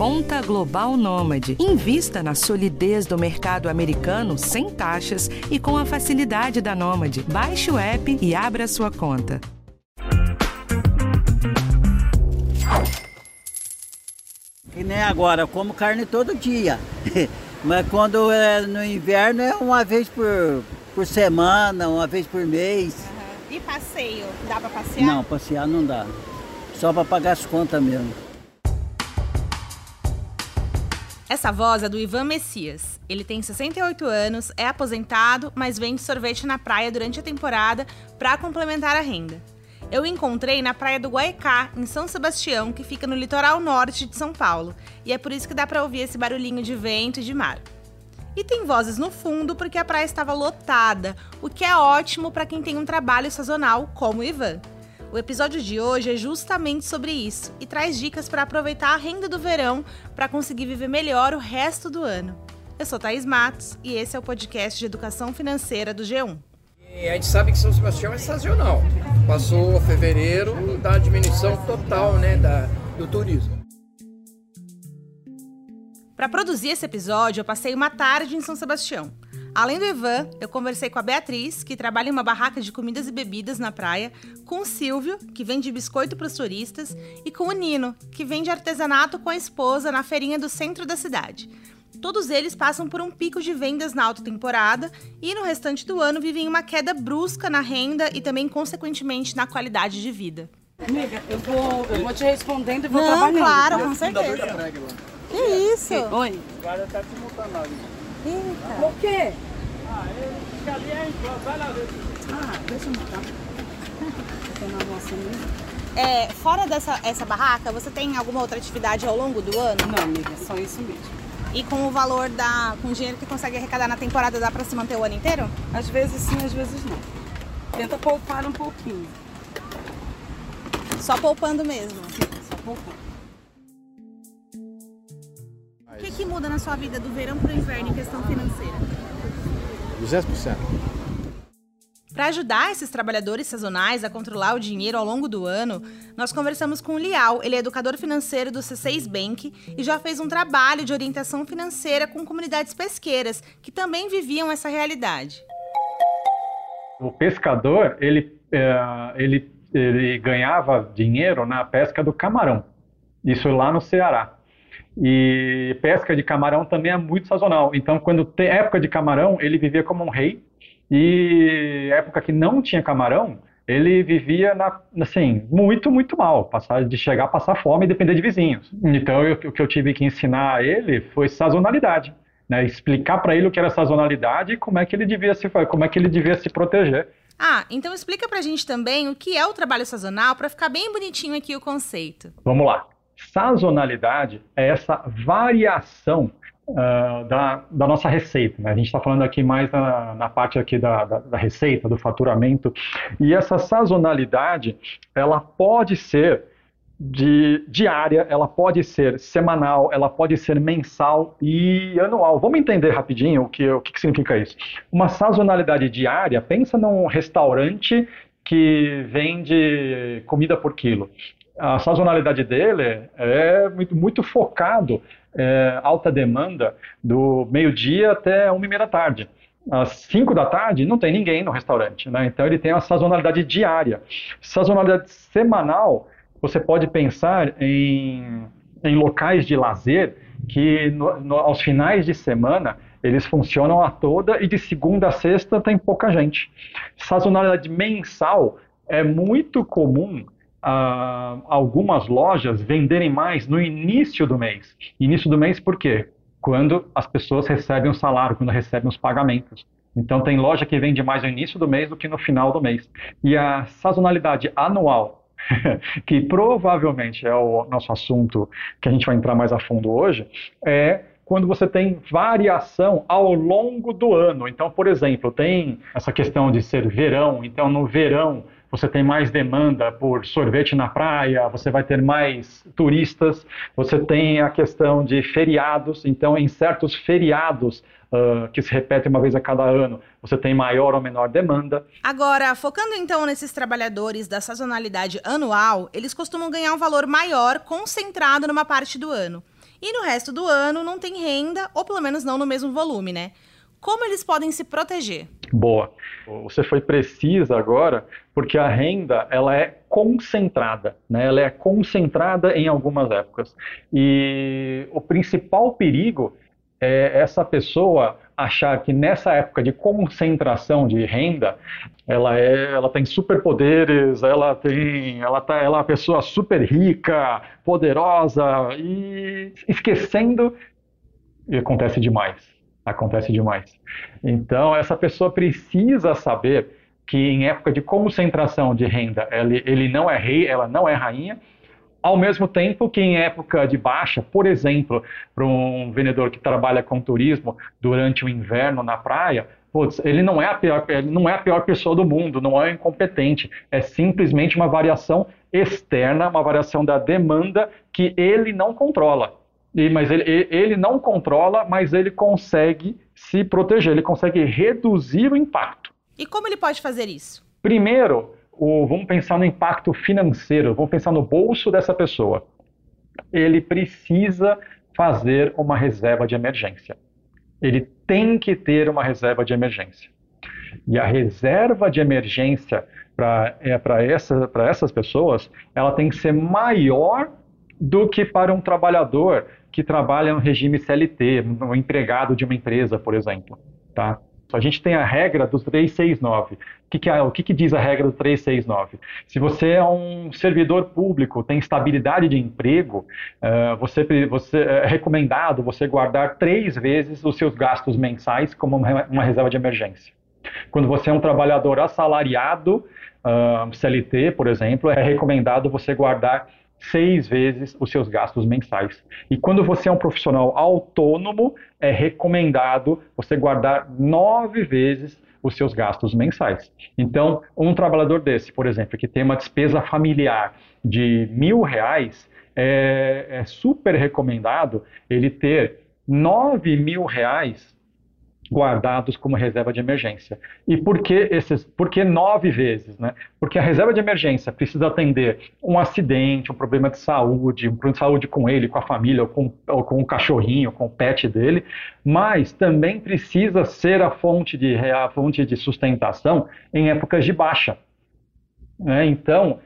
Conta Global Nômade. Invista na solidez do mercado americano sem taxas e com a facilidade da Nômade. Baixe o app e abra sua conta. Que nem agora, eu como carne todo dia. Mas quando é no inverno é uma vez por, por semana, uma vez por mês. E passeio? Dá pra passear? Não, passear não dá. Só pra pagar as contas mesmo. Essa voz é do Ivan Messias. Ele tem 68 anos, é aposentado, mas vende sorvete na praia durante a temporada para complementar a renda. Eu encontrei na praia do Guaicá, em São Sebastião, que fica no litoral norte de São Paulo, e é por isso que dá para ouvir esse barulhinho de vento e de mar. E tem vozes no fundo porque a praia estava lotada, o que é ótimo para quem tem um trabalho sazonal como o Ivan. O episódio de hoje é justamente sobre isso e traz dicas para aproveitar a renda do verão para conseguir viver melhor o resto do ano. Eu sou Thaís Matos e esse é o podcast de educação financeira do G1. E a gente sabe que São Sebastião é sazonal. Passou fevereiro da diminuição total né, da, do turismo. Para produzir esse episódio, eu passei uma tarde em São Sebastião. Além do Ivan, eu conversei com a Beatriz, que trabalha em uma barraca de comidas e bebidas na praia, com o Silvio, que vende biscoito para os turistas, e com o Nino, que vende artesanato com a esposa na feirinha do centro da cidade. Todos eles passam por um pico de vendas na alta temporada e no restante do ano vivem uma queda brusca na renda e também, consequentemente, na qualidade de vida. Amiga, eu vou, eu vou te respondendo e vou Não, trabalhando. claro, com certeza. Que isso? Oi? O cara tá te multando ali. Eita. Por quê? Ah, ele que ali em vai lá ver. Ah, deixa eu montar. Mesmo. É, fora dessa essa barraca, você tem alguma outra atividade ao longo do ano? Não, amiga, só isso mesmo. E com o valor da. com o dinheiro que consegue arrecadar na temporada, dá pra se manter o ano inteiro? Às vezes sim, às vezes não. Tenta poupar um pouquinho. Só poupando mesmo. Sim, só poupar. O que, que muda na sua vida do verão pro inverno em questão financeira? 200%. Para ajudar esses trabalhadores sazonais a controlar o dinheiro ao longo do ano, nós conversamos com o Lial, ele é educador financeiro do C6 Bank e já fez um trabalho de orientação financeira com comunidades pesqueiras que também viviam essa realidade. O pescador, ele, é, ele, ele ganhava dinheiro na pesca do camarão. Isso lá no Ceará. E pesca de camarão também é muito sazonal. Então, quando tem época de camarão, ele vivia como um rei. E época que não tinha camarão, ele vivia na, assim, muito, muito mal, passar, de chegar a passar fome e depender de vizinhos. Então, eu- o que eu tive que ensinar a ele foi sazonalidade, né? Explicar para ele o que era sazonalidade e como é que ele devia se, como é que ele devia se proteger. Ah, então explica pra gente também o que é o trabalho sazonal para ficar bem bonitinho aqui o conceito. Vamos lá. Sazonalidade é essa variação ah, da, da nossa receita. né? A gente está falando aqui mais na, na parte aqui da, da, da receita, do faturamento. E essa sazonalidade, ela pode ser de diária, ela pode ser semanal, ela pode ser mensal e anual. Vamos entender rapidinho o que, o que significa isso. Uma sazonalidade diária, pensa num restaurante que vende comida por quilo. A sazonalidade dele é muito, muito focado, é, alta demanda, do meio-dia até uma e meia da tarde. Às 5 da tarde não tem ninguém no restaurante, né? Então ele tem uma sazonalidade diária. Sazonalidade semanal, você pode pensar em, em locais de lazer que no- no- aos finais de semana eles funcionam a toda e de segunda a sexta tem pouca gente. Sazonalidade mensal é muito comum ah, algumas lojas venderem mais no início do mês. Início do mês por quê? Quando as pessoas recebem o salário, quando recebem os pagamentos. Então tem loja que vende mais no início do mês do que no final do mês. E a sazonalidade anual, que provavelmente é o nosso assunto que a gente vai entrar mais a fundo hoje, é quando você tem variação ao longo do ano. Então, por exemplo, tem essa questão de ser verão, então no verão você tem mais demanda por sorvete na praia, você vai ter mais turistas, você tem a questão de feriados, então em certos feriados ah, que se repetem uma vez a cada ano, você tem maior ou menor demanda. Agora, focando então nesses trabalhadores da sazonalidade anual, eles costumam ganhar um valor maior concentrado numa parte do ano. e no resto do ano não tem renda, ou pelo menos não no mesmo volume, né? Como eles podem se proteger? Boa. Você foi precisa agora, porque a renda ela é concentrada, né? Ela é concentrada em algumas épocas. E o principal perigo é essa pessoa achar que nessa época de concentração de renda, ela é, ela tem superpoderes, ela tem, ela tá, ela é uma pessoa super rica, poderosa e esquecendo e acontece demais, acontece demais. Então essa pessoa precisa saber que em época de concentração de renda, ele, ele não é rei, ela não é rainha, ao mesmo tempo que em época de baixa, por exemplo, para um vendedor que trabalha com turismo durante o inverno na praia, putz, ele não é a pior, ele não é a pior pessoa do mundo, não é incompetente, é simplesmente uma variação externa, uma variação da demanda que ele não controla. E, mas ele, ele não controla, mas ele consegue se proteger, ele consegue reduzir o impacto. E como ele pode fazer isso? Primeiro, o, vamos pensar no impacto financeiro, vamos pensar no bolso dessa pessoa. Ele precisa fazer uma reserva de emergência. Ele tem que ter uma reserva de emergência. E a reserva de emergência para é, essa, essas pessoas, ela tem que ser maior do que para um trabalhador que trabalha no regime CLT, um empregado de uma empresa, por exemplo. Tá? A gente tem a regra dos 369. O que, que, é, o que, que diz a regra do 369? Se você é um servidor público, tem estabilidade de emprego, uh, você, você, é recomendado você guardar três vezes os seus gastos mensais como uma reserva de emergência. Quando você é um trabalhador assalariado, uh, CLT, por exemplo, é recomendado você guardar seis vezes os seus gastos mensais. E quando você é um profissional autônomo, é recomendado você guardar nove vezes os seus gastos mensais. Então, um trabalhador desse, por exemplo, que tem uma despesa familiar de mil reais, é, é super recomendado ele ter nove mil reais guardados como reserva de emergência. E por que esses? Por que nove vezes, né? Porque a reserva de emergência precisa atender um acidente, um problema de saúde, um problema de saúde com ele, com a família, ou com, ou com o cachorrinho, com o pet dele, mas também precisa ser a fonte de a fonte de sustentação em épocas de baixa. Né? Então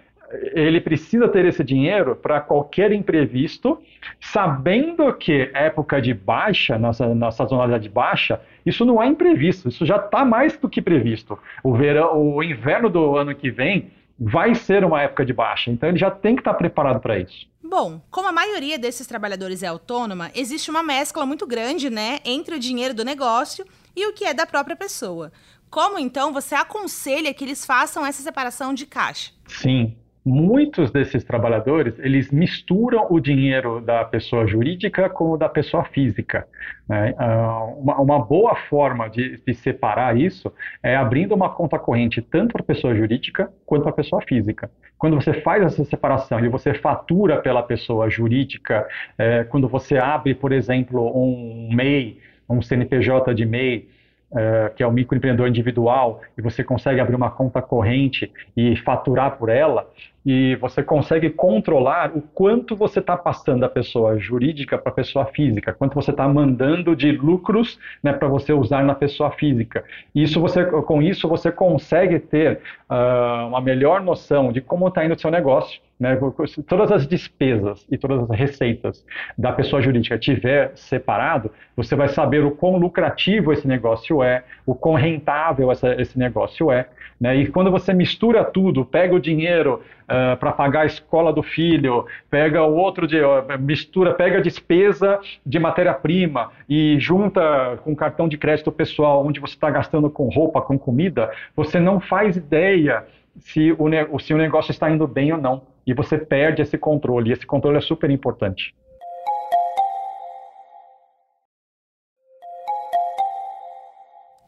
ele precisa ter esse dinheiro para qualquer imprevisto, sabendo que época de baixa, nossa, nossa sazonalidade baixa, isso não é imprevisto, isso já está mais do que previsto. O, verão, o inverno do ano que vem vai ser uma época de baixa, então ele já tem que estar tá preparado para isso. Bom, como a maioria desses trabalhadores é autônoma, existe uma mescla muito grande, né, entre o dinheiro do negócio e o que é da própria pessoa. Como então você aconselha que eles façam essa separação de caixa? Sim, muitos desses trabalhadores eles misturam o dinheiro da pessoa jurídica com o da pessoa física. Né? Ah, uma, uma, boa forma de, de, separar isso é abrindo uma conta corrente tanto para a pessoa jurídica quanto para a pessoa física. Quando você faz essa separação e você fatura pela pessoa jurídica, é, quando você abre, por exemplo, um MEI, um CNPJ de MEI, é, que é o microempreendedor individual, e você consegue abrir uma conta corrente e faturar por ela, e você consegue controlar o quanto você está passando da pessoa jurídica para a pessoa física, quanto você está mandando de lucros né, para você usar na pessoa física. Isso você, com isso você consegue ter uh, uma melhor noção de como está indo o seu negócio. Né, todas as despesas e todas as receitas da pessoa jurídica tiver separado, você vai saber o quão lucrativo esse negócio é, o quão rentável essa, esse negócio é. Né, e quando você mistura tudo, pega o dinheiro uh, ah, para pagar a escola do filho, pega o outro de uh, mistura, pega a despesa de matéria-prima e junta com cartão de crédito pessoal, onde você está gastando com roupa, com comida, você não faz ideia se o, se o negócio está indo bem ou não. E você perde esse controle. E esse controle é super importante.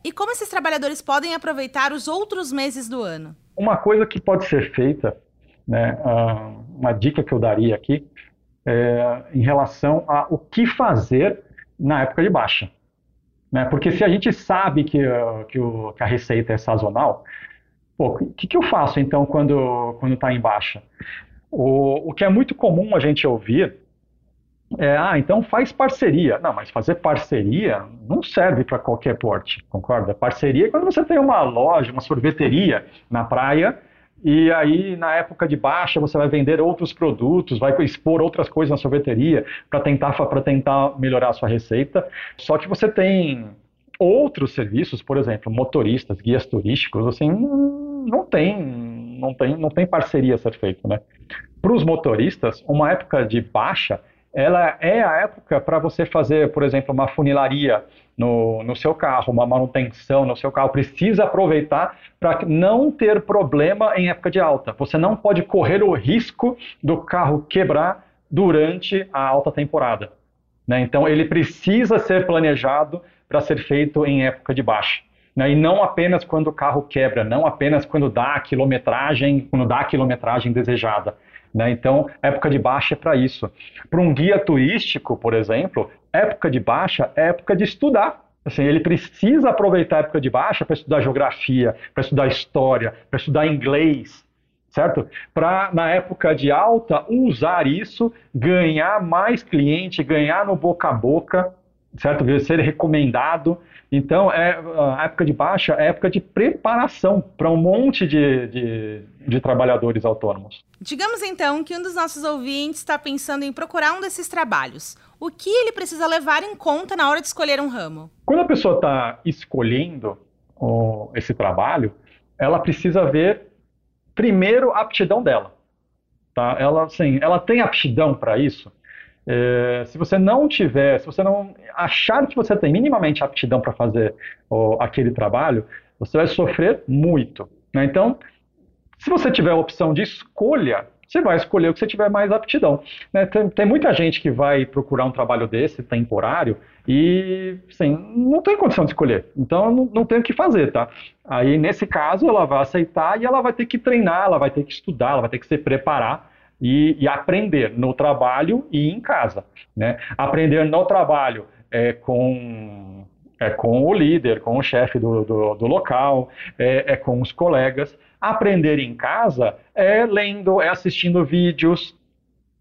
E como esses trabalhadores podem aproveitar os outros meses do ano? Uma coisa que pode ser feita né, uma dica que eu daria aqui é em relação a o que fazer na época de baixa. Né? Porque se a gente sabe que, que, o, que a receita é sazonal, o que, que eu faço então quando está em baixa? O, o que é muito comum a gente ouvir é, ah, então faz parceria. Não, mas fazer parceria não serve para qualquer porte, concorda? Parceria é quando você tem uma loja, uma sorveteria na praia e aí, na época de baixa, você vai vender outros produtos, vai expor outras coisas na sorveteria para tentar, tentar melhorar a sua receita. Só que você tem outros serviços, por exemplo, motoristas, guias turísticos, assim, não tem, não tem, não tem parceria a ser feita, né? Para os motoristas, uma época de baixa, ela é a época para você fazer, por exemplo, uma funilaria no, no seu carro, uma manutenção no seu carro, precisa aproveitar para não ter problema em época de alta. Você não pode correr o risco do carro quebrar durante a alta temporada. Né? Então, ele precisa ser planejado para ser feito em época de baixa. Né? E não apenas quando o carro quebra, não apenas quando dá a quilometragem, quando dá a quilometragem desejada. Né? Então, época de baixa é para isso. Para um guia turístico, por exemplo, época de baixa é época de estudar. Assim, ele precisa aproveitar a época de baixa para estudar geografia, para estudar história, para estudar inglês, certo? Para, na época de alta, usar isso, ganhar mais cliente, ganhar no boca a boca, certo? Ser recomendado. Então, é, a época de baixa é época de preparação para um monte de, de, de, trabalhadores autônomos. Digamos então que um dos nossos ouvintes está pensando em procurar um desses trabalhos. O que ele precisa levar em conta na hora de escolher um ramo? Quando a pessoa está escolhendo oh, esse trabalho, ela precisa ver primeiro a aptidão dela. Tá? Ela, assim, ela tem aptidão para isso? É, se você não tiver, se você não achar que você tem minimamente aptidão para fazer aquele trabalho, você vai sofrer muito. Né? Então, se você tiver a opção de escolha, você vai escolher o que você tiver mais aptidão. Né? Tem, tem, muita gente que vai procurar um trabalho desse, temporário, e assim, não tem condição de escolher. Então, não, não tem o que fazer, tá? Aí, nesse caso, ela vai aceitar e ela vai ter que treinar, ela vai ter que estudar, ela vai ter que se preparar e, e aprender no trabalho e em casa. Né? Aprender no trabalho é, com, é com o líder, com o chefe do, do, do local, é, é, com os colegas. Aprender em casa é lendo, é assistindo vídeos,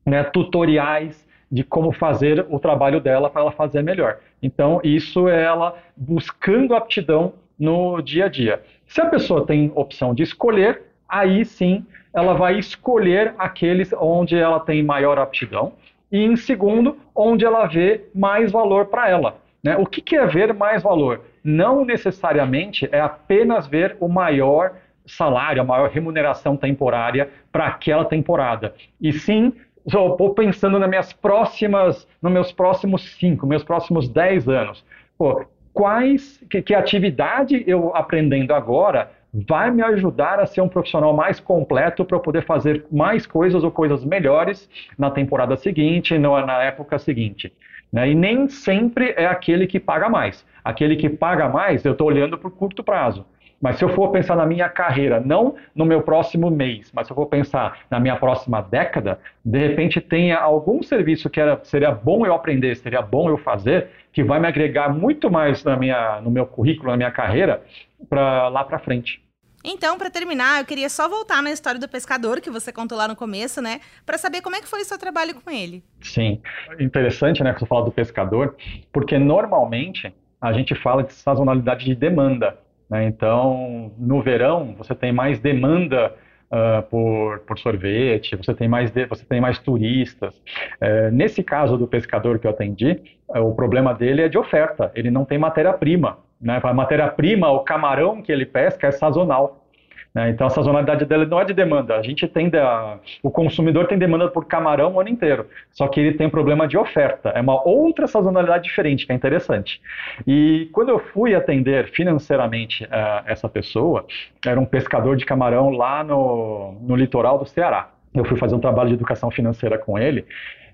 né, tutoriais de como fazer o trabalho dela para ela fazer melhor. Então, isso é ela buscando aptidão no dia a dia. Se a pessoa tem opção de escolher, aí sim ela vai escolher aqueles onde ela tem maior aptidão e, em segundo, onde ela vê mais valor para ela. Né? O que, que é ver mais valor? Não necessariamente é apenas ver o maior salário, a maior remuneração temporária para aquela temporada. E sim, estou pensando nas minhas próximas, nos meus próximos cinco, meus próximos dez anos. Pô, quais, que, que atividade eu aprendendo agora vai me ajudar a ser um profissional mais completo para poder fazer mais coisas ou coisas melhores na temporada seguinte, na época seguinte. Né? E nem sempre é aquele que paga mais. Aquele que paga mais, eu estou olhando para o curto prazo. Mas se eu for pensar na minha carreira, não no meu próximo mês, mas se eu for pensar na minha próxima década, de repente tenha algum serviço que era, seria bom eu aprender, seria bom eu fazer, que vai me agregar muito mais na minha, no meu currículo, na minha carreira, para lá para frente. Então, para terminar, eu queria só voltar na história do pescador que você contou lá no começo, né? Para saber como é que foi o seu trabalho com ele. Sim, interessante, né, que você fala do pescador, porque normalmente a gente fala de sazonalidade de demanda. Né? Então, no verão, você tem mais demanda Uh, por, por, sorvete, você tem mais, de, você tem mais turistas. Uh, nesse caso do pescador que eu atendi, uh, o problema dele é de oferta, ele não tem matéria-prima. Né? A matéria-prima, o camarão que ele pesca é sazonal. Né? Então a sazonalidade dele não é de demanda. A gente tem a, o consumidor tem demanda por camarão o ano inteiro. Só que ele tem problema de oferta. É uma outra sazonalidade diferente que é interessante. E quando eu fui atender financeiramente uh, essa pessoa, era um pescador de camarão lá no, no litoral do Ceará. Eu fui fazer um trabalho de educação financeira com ele.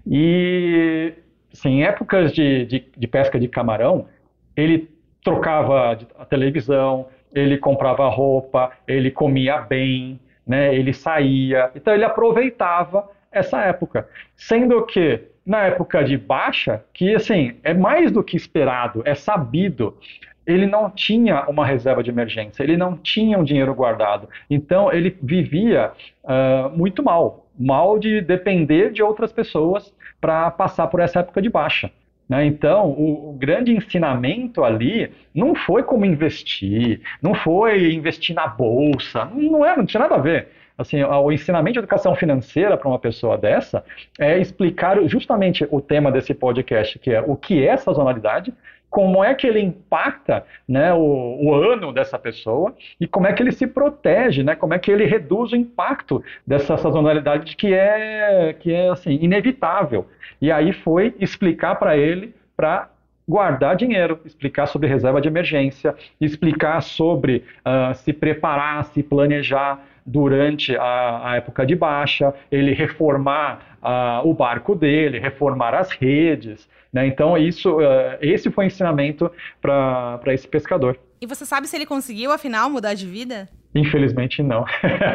E assim, em épocas de, de, de pesca de camarão, ele trocava a televisão, ele comprava roupa, ele comia bem, né? ele saía. Então ele aproveitava essa época. Sendo que na época de baixa, que assim, é mais do que esperado, é sabido ele não tinha uma reserva de emergência, ele não tinha um dinheiro guardado. Então, ele vivia uh, muito mal, mal de depender de outras pessoas para passar por essa época de baixa. Né? Então, o, o, grande ensinamento ali não foi como investir, não foi investir na bolsa, não, é, não tinha nada a ver. Assim, o ensinamento de educação financeira para uma pessoa dessa é explicar justamente o tema desse podcast, que é o que é sazonalidade, como é que ele impacta né, o, o, ano dessa pessoa e como é que ele se protege, né, como é que ele reduz o impacto dessa sazonalidade que é, que é assim, inevitável. E aí foi explicar para ele para guardar dinheiro, explicar sobre reserva de emergência, explicar sobre uh, se preparar, se planejar durante a, a época de baixa, ele reformar uh, o barco dele, reformar as redes. Né? Então, isso, uh, esse foi o ensinamento para esse pescador. E você sabe se ele conseguiu, afinal, mudar de vida? Infelizmente não.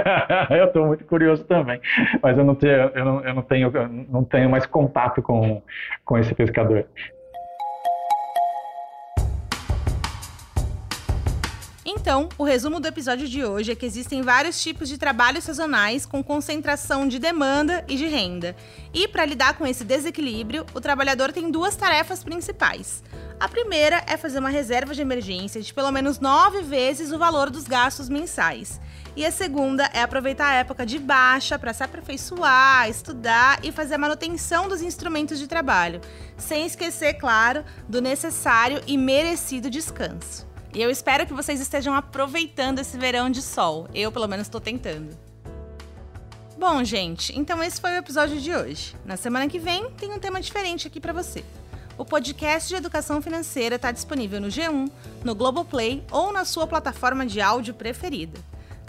eu estou muito curioso também, mas eu não tenho, eu não, eu não tenho, eu não tenho mais contato com, com esse pescador. Então, o resumo do episódio de hoje é que existem vários tipos de trabalhos sazonais com concentração de demanda e de renda. E para lidar com esse desequilíbrio, o trabalhador tem duas tarefas principais. A primeira é fazer uma reserva de emergência de pelo menos nove vezes o valor dos gastos mensais. E a segunda é aproveitar a época de baixa para se aperfeiçoar, estudar e fazer a manutenção dos instrumentos de trabalho, sem esquecer, claro, do necessário e merecido descanso. E eu espero que vocês estejam aproveitando esse verão de sol. Eu, pelo menos, estou tentando. Bom, gente, então esse foi o episódio de hoje. Na semana que vem tem um tema diferente aqui para você. O podcast de educação financeira está disponível no G1, no Globoplay ou na sua plataforma de áudio preferida.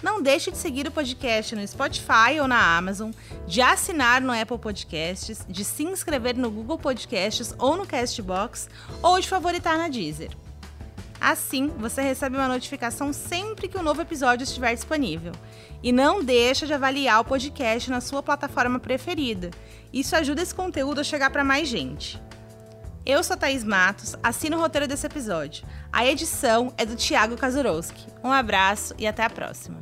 Não deixe de seguir o podcast no Spotify ou na Amazon, de assinar no Apple Podcasts, de se inscrever no Google Podcasts ou no Castbox ou de favoritar na Deezer. Assim, você recebe uma notificação sempre que um novo episódio estiver disponível. E não deixa de avaliar o podcast na sua plataforma preferida. Isso ajuda esse conteúdo a chegar para mais gente. Eu sou Thaís Matos, assino o roteiro desse episódio. A edição é do Thiago Kazurowski. Um abraço e até a próxima.